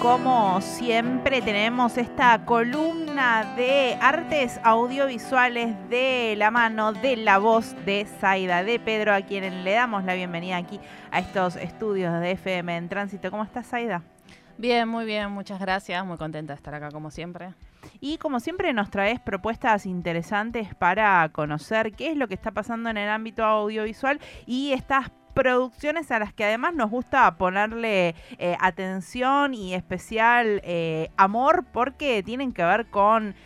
como siempre tenemos esta columna de artes audiovisuales de la mano de la voz de Zaida de Pedro, a quien le damos la bienvenida aquí a estos estudios de FM en tránsito. ¿Cómo estás, Zaida? Bien, muy bien, muchas gracias, muy contenta de estar acá como siempre. Y como siempre nos traes propuestas interesantes para conocer qué es lo que está pasando en el ámbito audiovisual y estas producciones a las que además nos gusta ponerle eh, atención y especial eh, amor porque tienen que ver con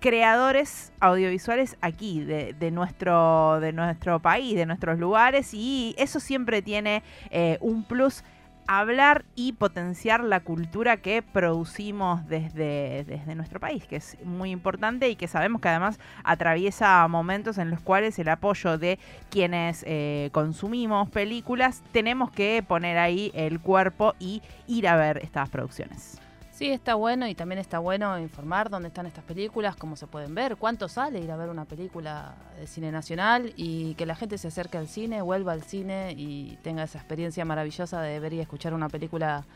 creadores audiovisuales aquí, de, de, nuestro, de nuestro país, de nuestros lugares, y eso siempre tiene eh, un plus hablar y potenciar la cultura que producimos desde, desde nuestro país, que es muy importante y que sabemos que además atraviesa momentos en los cuales el apoyo de quienes eh, consumimos películas tenemos que poner ahí el cuerpo y ir a ver estas producciones. Sí, está bueno y también está bueno informar dónde están estas películas, cómo se pueden ver, cuánto sale ir a ver una película de cine nacional y que la gente se acerque al cine, vuelva al cine y tenga esa experiencia maravillosa de ver y escuchar una película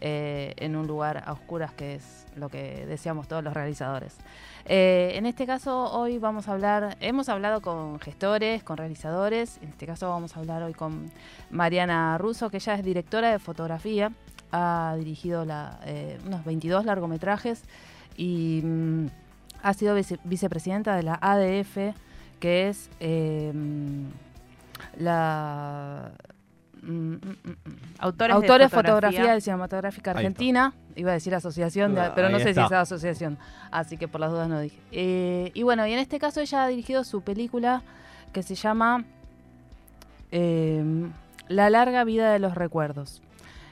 eh, en un lugar a oscuras, que es lo que deseamos todos los realizadores. Eh, en este caso, hoy vamos a hablar, hemos hablado con gestores, con realizadores, en este caso vamos a hablar hoy con Mariana Russo, que ella es directora de fotografía ha dirigido eh, unos 22 largometrajes y mm, ha sido vicepresidenta de la ADF, que es eh, la... Mm, mm, Autores, de fotografía. de cinematográfica argentina, iba a decir asociación, pero no sé si es asociación, así que por las dudas no dije. Eh, y bueno, y en este caso ella ha dirigido su película que se llama La larga vida de los recuerdos.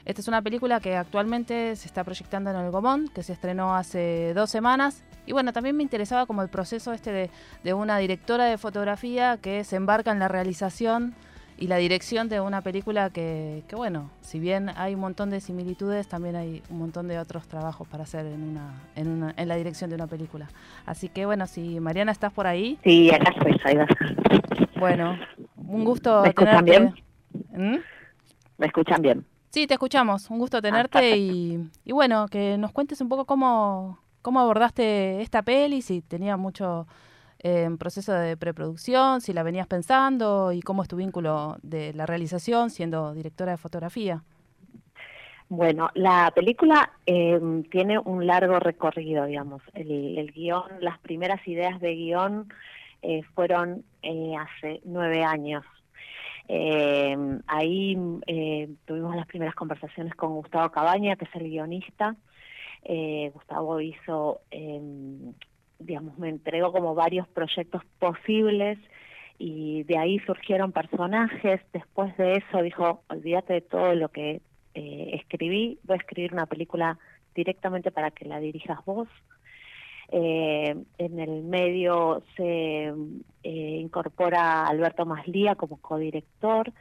Esta es una película que actualmente se está proyectando en el Gomón, que se estrenó hace dos semanas. Y bueno, también me interesaba como el proceso este de, una directora de fotografía que se embarca en la realización y la dirección de una película que, bueno, si bien hay un montón de similitudes, también hay un montón de otros trabajos para hacer en una, en, una, en la dirección de una película. Así que bueno, si Mariana estás por ahí. Sí, acá estoy, Saida. Bueno, un gusto. ¿Me escuchan bien? ¿Mm? ¿Me escuchan bien? Sí, te escuchamos. Un gusto ah, tenerte y, bueno, que nos cuentes un poco cómo, cómo abordaste esta peli, si tenía mucho eh, proceso de preproducción, si la venías pensando y cómo es tu vínculo de la realización siendo directora de fotografía. Bueno, la película em, tiene un largo recorrido, digamos. El, el, guion, las primeras ideas de guion eh, fueron eh, hace nueve años eh, ahí eh, tuvimos las primeras conversaciones con Gustavo Cabaña, que es el guionista. Gustavo hizo, em, digamos, me entregó como varios proyectos posibles y de ahí surgieron personajes. Después de eso dijo, olvídate de todo lo que eh, escribí, voy a escribir una película directamente para que la dirijas vos. Eh, en el medio se eh, incorpora Alberto Maslía como codirector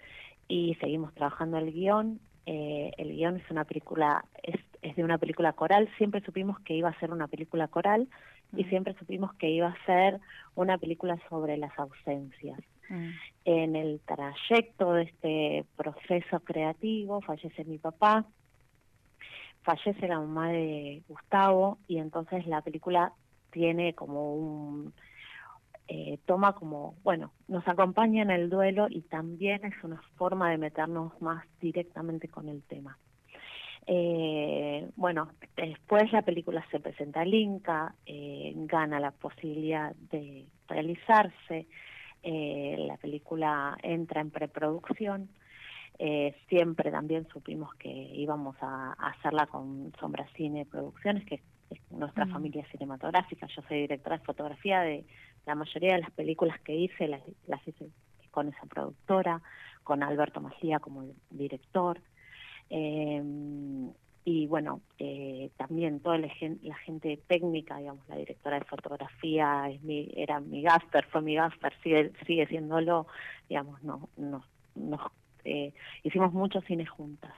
y seguimos trabajando el guion. Eh, el guion es una película, es, de una película coral. Siempre supimos que iba a ser una película coral y mm. siempre supimos que iba a ser una película sobre las ausencias. Mm. En el trayecto de este proceso creativo fallece mi papá, fallece la mamá de Gustavo y entonces la película tiene como un eh, toma como, bueno, nos acompaña en el duelo y también es una forma de meternos más directamente con el tema. Eh, bueno, después la película se presenta al Inca, eh, gana la posibilidad de realizarse, la película entra en preproducción eh, siempre también supimos que íbamos a, hacerla con Sombra Cine Producciones, que es nuestra mm. familia cinematográfica. Yo soy directora de fotografía de la mayoría de las películas que hice, las, hice con esa productora, con Alberto Macía como director. Eh, y bueno, eh, también toda la gente, técnica, digamos, la directora de fotografía es mi, era mi gasper, fue mi gasper, sigue, sigue siéndolo, digamos, no, no, nos eh, hicimos muchos cines juntas.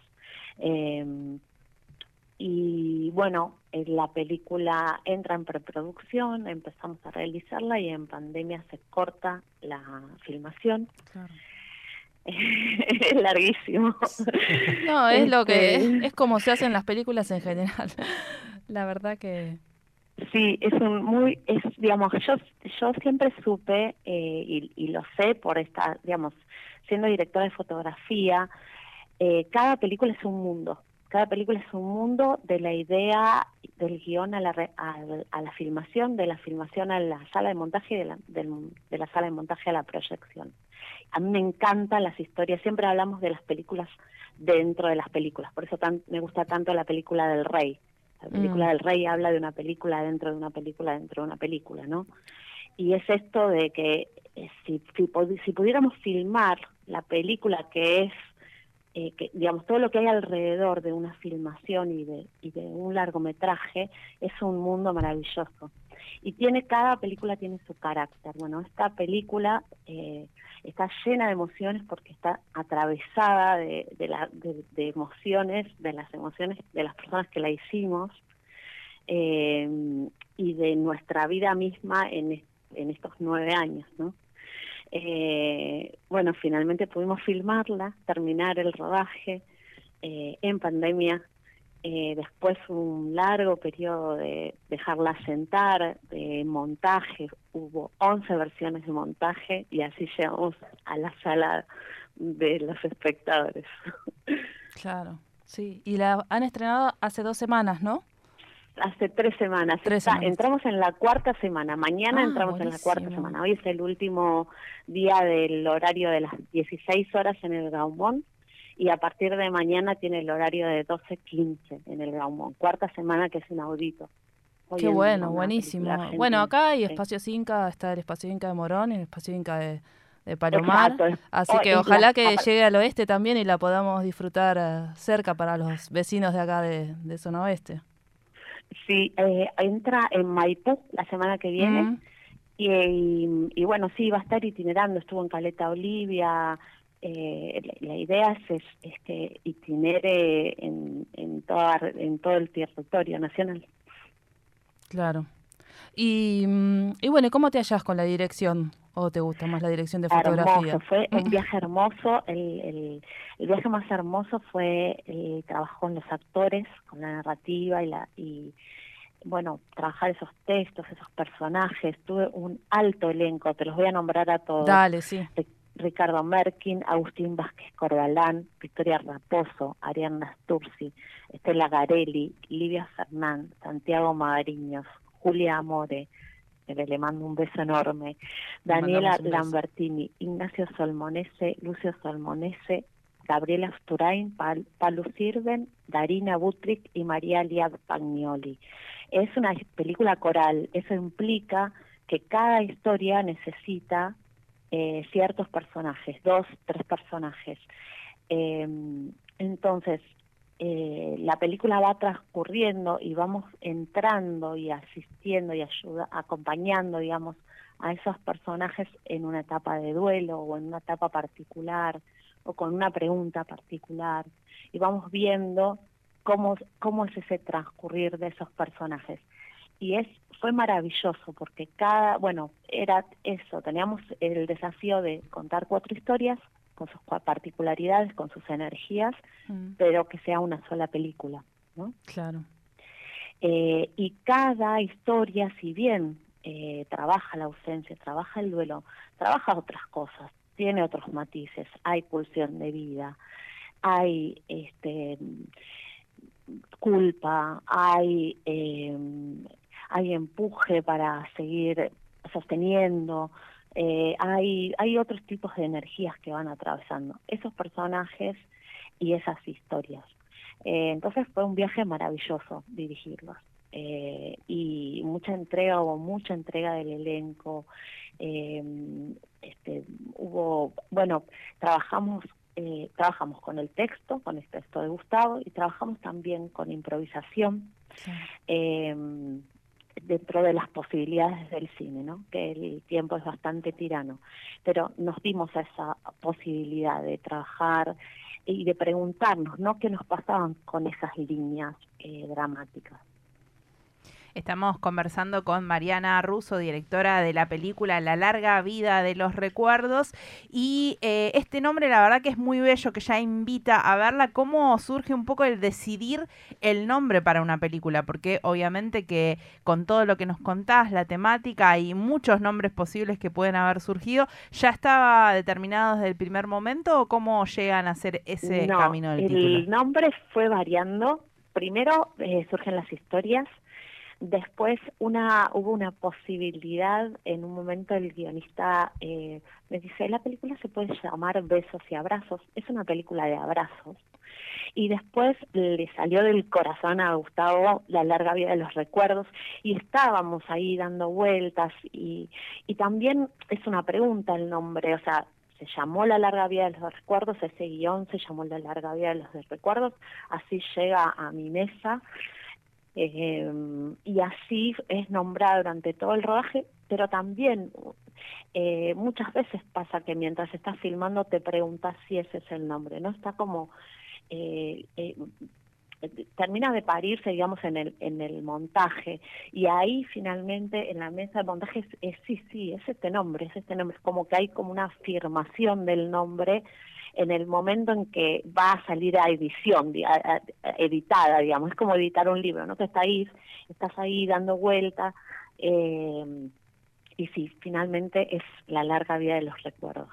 Eh, y bueno, eh, la película entra en preproducción, empezamos a realizarla y en pandemia se corta la filmación. Es larguísimo. No, es lo que es, Este, es como se hacen las películas en general. La verdad que Sí, es un muy, es, digamos, yo, yo siempre supe eh, y, y lo sé por esta, digamos, siendo directora de fotografía, eh, cada película es un mundo. Cada película es un mundo de la idea del guion a la, re- al- a, la filmación, de la filmación a la sala de montaje y de la, del- de la sala de montaje a la proyección. A mí me encantan las historias, siempre hablamos de las películas dentro de las películas, por eso tan- me gusta tanto la película del rey. La película Mm. del rey habla de una película dentro de una película dentro de una película, ¿no? Y es esto de que eh, si, si, si pudiéramos filmar la película que es, eh, que, digamos, todo lo que hay alrededor de una filmación y de, y de un largometraje, es un mundo maravilloso. Y tiene, cada película tiene su carácter. Bueno, esta película eh, está llena de emociones porque está atravesada de, emociones, de las emociones de las personas que la hicimos eh, y de nuestra vida misma en, en estos nueve años, ¿no? Eh, bueno, finalmente pudimos filmarla, terminar el rodaje eh, en pandemia, eh, después un largo periodo de dejarla sentar, de montaje, hubo 11 versiones de montaje y así llegamos a la sala de los espectadores. claro, sí. Y la han estrenado hace dos semanas, ¿no? Hace tres semanas. Tres semanas. Entramos en la cuarta semana. Mañana Ah, entramos en la cuarta semana. Hoy es el último día del horario de las 16 horas en el Gaumont y a partir de mañana tiene el horario de 12.15 en el Gaumont. Cuarta semana que es inaudito. Hoy Qué en bueno, buenísimo. Bueno, acá hay Sí. espacios Inca, está el espacio Inca de Morón y el espacio Inca de, de Palomar. Exacto. Así Oh, que ojalá la- que llegue al oeste también y la podamos disfrutar eh, cerca para los vecinos de acá de, de zona oeste. Sí, eh, entra en Maipú la semana que viene. Mm, Y, y, y bueno, sí, va a estar itinerando, estuvo en Caleta Olivia. Eh, la, la idea es, es, que itinere en, en, toda, en todo el territorio nacional. claro. Y, mm, y bueno, ¿cómo te hallas con la dirección? ¿O te gusta más la dirección de fotografía? Hermoso, fue un viaje hermoso. El, el, el viaje más hermoso fue el trabajo con los actores, con la narrativa y la y bueno, trabajar esos textos, esos personajes. Tuve un alto elenco, te los voy a nombrar a todos. Dale, sí. Ricardo Merkin, Agustín Vázquez Corbalán, Victoria Raposo, Ariana Sturzi, Estela Garelli, Livia Fernán, Santiago Magariños, Julia Amore, que le mando un beso enorme, Daniela beso. Lambertini, Ignacio Solmonese, Lucio Solmonese, Gabriela Sturain, Pal- Palu Sirven, Darina Butrick y María Liad Pagnoli. Es una película coral, eso implica que cada historia necesita eh, ciertos personajes, dos, tres personajes. Eh, entonces, eh, la película va transcurriendo y vamos entrando y asistiendo y ayuda, acompañando, digamos, a esos personajes en una etapa de duelo o en una etapa particular o con una pregunta particular y vamos viendo cómo, cómo es ese transcurrir de esos personajes. Y es fue maravilloso porque cada, bueno, era eso, teníamos el desafío de contar cuatro historias con sus particularidades, con sus energías, Mm, pero que sea una sola película, ¿no? claro. Eh, y cada historia, si bien eh, trabaja la ausencia, trabaja el duelo, trabaja otras cosas, tiene otros matices, hay pulsión de vida, hay este culpa, hay eh, hay empuje para seguir sosteniendo, eh, hay hay otros tipos de energías que van atravesando esos personajes y esas historias. Eh, entonces fue un viaje maravilloso dirigirlos. Eh, y mucha entrega, hubo mucha entrega del elenco. Eh, este, hubo, bueno, trabajamos, eh, trabajamos con el texto, con el texto de Gustavo, y trabajamos también con improvisación Sí. eh, dentro de las posibilidades del cine, ¿no? Que el tiempo es bastante tirano, pero nos dimos esa posibilidad de trabajar y de preguntarnos, ¿no? ¿Qué nos pasaban con esas líneas eh, dramáticas? Estamos conversando con Mariana Russo, directora de la película La larga vida de los recuerdos. Y eh, este nombre, la verdad que es muy bello, que ya invita a verla. ¿Cómo surge un poco el decidir el nombre para una película? Porque obviamente que con todo lo que nos contás, la temática y muchos nombres posibles que pueden haber surgido, ¿ya estaba determinado desde el primer momento o cómo llegan a ser ese camino del título? El nombre fue variando. Primero eh, surgen las historias Después una, hubo una posibilidad, en un momento el guionista eh, me dice, la película se puede llamar Besos y Abrazos, es una película de abrazos. Y después le salió del corazón a Gustavo la larga vida de los recuerdos y estábamos ahí dando vueltas y, y también es una pregunta el nombre, o sea, se llamó La larga vida de los recuerdos, ese guion se llamó La larga vida de los recuerdos, así llega a mi mesa eh, y así es nombrada durante todo el rodaje, pero también eh, muchas veces pasa que mientras estás filmando te preguntas si ese es el nombre, ¿no? Está como... Eh, eh, termina de parirse, digamos, en el, en el montaje. Y ahí finalmente en la mesa de montaje es, sí, sí, es este nombre, es este nombre. Es como que hay como una afirmación del nombre en el momento en que va a salir a edición, editada, digamos, es como editar un libro, ¿no? Que está ahí, estás ahí dando vuelta, eh, y sí, finalmente es la larga vida de los recuerdos.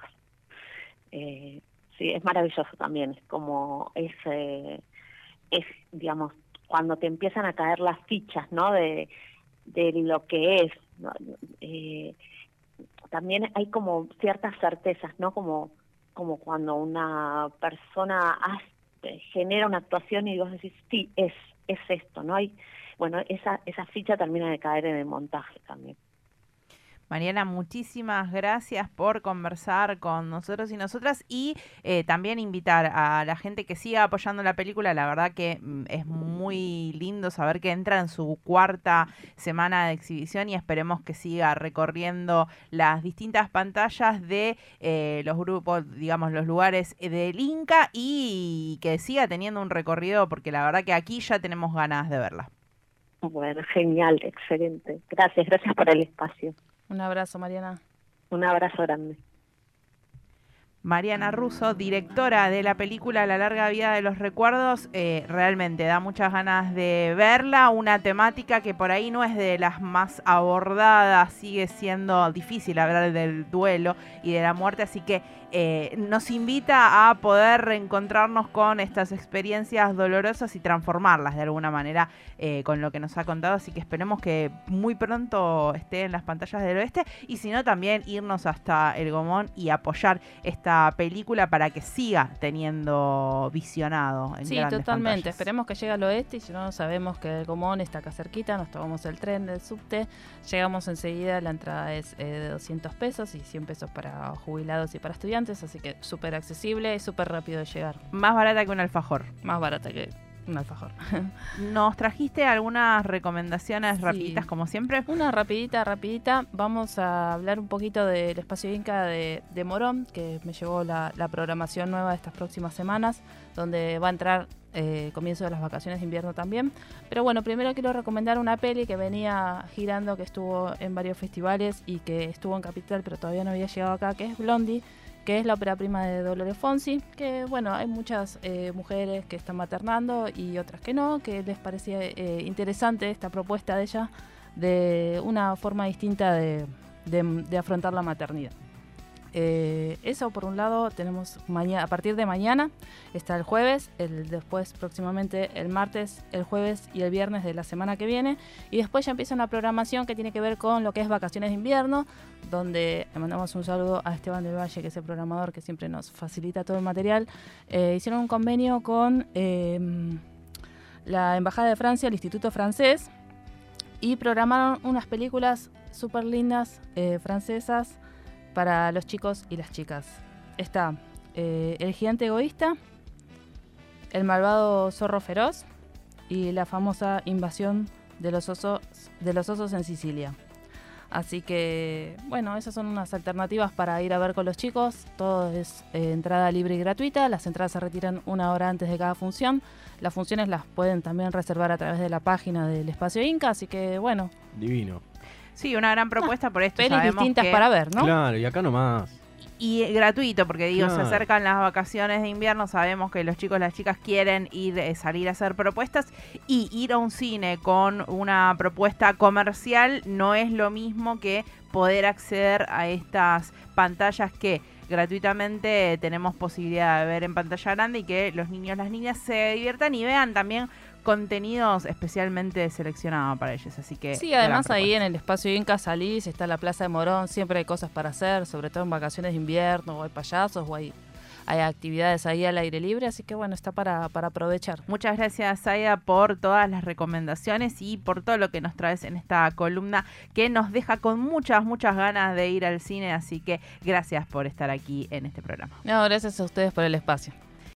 Eh, sí, es maravilloso también, es como es, eh, es, digamos, cuando te empiezan a caer las fichas, ¿no? De, de lo que es, eh, también hay como ciertas certezas, ¿no? Como como cuando una persona genera una actuación y vos decís, sí, es, es esto, ¿no? hay Bueno, esa, esa ficha termina de caer en el montaje también. Mariana, muchísimas gracias por conversar con nosotros y nosotras y eh, también invitar a la gente que siga apoyando la película. La verdad que mm, es muy lindo saber que entra en su cuarta semana de exhibición y esperemos que siga recorriendo las distintas pantallas de eh, los grupos, digamos, los lugares del Inca y que siga teniendo un recorrido porque la verdad que aquí ya tenemos ganas de verla. Bueno, genial, excelente. Gracias, gracias por el espacio. Un abrazo, Mariana. Un abrazo grande. Mariana Russo, directora de la película La larga vida de los recuerdos, eh, realmente da muchas ganas de verla, una temática que por ahí no es de las más abordadas, sigue siendo difícil hablar del duelo y de la muerte, así que eh, nos invita a poder reencontrarnos con estas experiencias dolorosas y transformarlas de alguna manera eh, con lo que nos ha contado. Así que esperemos que muy pronto esté en las pantallas del oeste y si no también irnos hasta el Gomón y apoyar esta película para que siga teniendo visionado. En sí, totalmente. Esperemos que llegue al oeste y si no sabemos que el Gomón está acá cerquita, nos tomamos el tren del subte, llegamos enseguida, la entrada es eh, de 200 pesos y 100 pesos para jubilados y para estudiantes así que súper accesible y súper rápido de llegar. Más barata que un alfajor. Más barata que un alfajor. ¿Nos trajiste algunas recomendaciones rapiditas como siempre? Una rapidita, rapidita. Vamos a hablar un poquito del espacio Inca de, Morón, que me llevó la, programación nueva de estas próximas semanas, donde va a entrar eh, comienzo de las vacaciones de invierno también. Pero bueno, primero quiero recomendar una peli que venía girando, que estuvo en varios festivales y que estuvo en Capital, pero todavía no había llegado acá, que es Blondie que es la ópera prima de Dolores Fonsi, que bueno, hay muchas eh, mujeres que están maternando y otras que no, que les parecía eh, interesante esta propuesta de ella de una forma distinta de afrontar la maternidad. Eh, eso por un lado tenemos mañana, a partir de mañana está el jueves, el después próximamente el martes, el jueves y el viernes de la semana que viene y después ya empieza una programación que tiene que ver con lo que es vacaciones de invierno, donde le mandamos un saludo a Esteban del Valle que es el programador que siempre nos facilita todo el material. Eh, hicieron un convenio con em, la Embajada de Francia, el Instituto Francés y programaron unas películas súper lindas eh, francesas para los chicos y las chicas. Está eh, El gigante egoísta, El malvado zorro feroz y la famosa invasión de los osos, de los osos en Sicilia. Así que, bueno, esas son unas alternativas para ir a ver con los chicos. Todo es eh, entrada libre y gratuita. Las entradas se retiran una hora antes de cada función. Las funciones las pueden también reservar a través de la página del Espacio Inca. Así que, bueno. Divino. Sí, una gran propuesta por esto. Pelis distintas para ver, ¿no? Claro, y acá nomás y gratuito, porque digo, se acercan las vacaciones de invierno, sabemos que los chicos y las chicas quieren ir, eh, salir a hacer propuestas y ir a un cine con una propuesta comercial no es lo mismo que poder acceder a estas pantallas que gratuitamente tenemos posibilidad de ver en pantalla grande y que los niños, las niñas se diviertan y vean también contenidos especialmente seleccionados para ellos. Así que. Sí, además ahí en el espacio Inca salís, está la Plaza de Morón, siempre hay cosas para hacer, sobre todo en vacaciones de invierno, o hay payasos, o hay, hay actividades ahí al aire libre, así que bueno, está para, para aprovechar. Muchas gracias, Saida, por todas las recomendaciones y por todo lo que nos traes en esta columna que nos deja con muchas, muchas ganas de ir al cine, así que gracias por estar aquí en este programa. No, gracias a ustedes por el espacio.